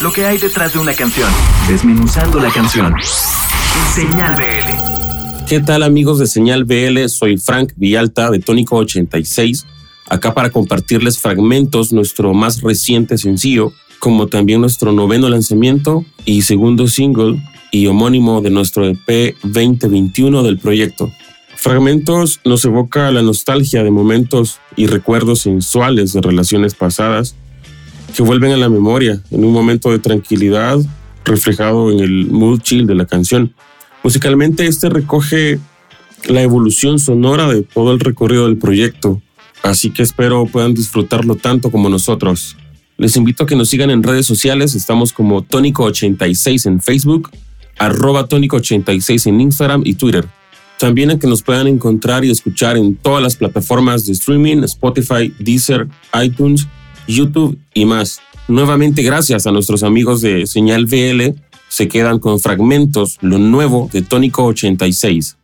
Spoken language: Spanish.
lo que hay detrás de una canción, desmenuzando la canción. Señal BL. ¿Qué tal amigos de Señal BL? Soy Frank Villalta de Tónico 86, acá para compartirles fragmentos, nuestro más reciente sencillo, como también nuestro noveno lanzamiento y segundo single y homónimo de nuestro EP 2021 del proyecto. Fragmentos nos evoca la nostalgia de momentos y recuerdos sensuales de relaciones pasadas que vuelven a la memoria en un momento de tranquilidad reflejado en el mood chill de la canción. Musicalmente este recoge la evolución sonora de todo el recorrido del proyecto, así que espero puedan disfrutarlo tanto como nosotros. Les invito a que nos sigan en redes sociales, estamos como Tónico86 en Facebook, arroba Tónico86 en Instagram y Twitter. También a que nos puedan encontrar y escuchar en todas las plataformas de streaming, Spotify, Deezer, iTunes, YouTube y más. Nuevamente gracias a nuestros amigos de Señal VL, se quedan con fragmentos, lo nuevo de Tónico 86.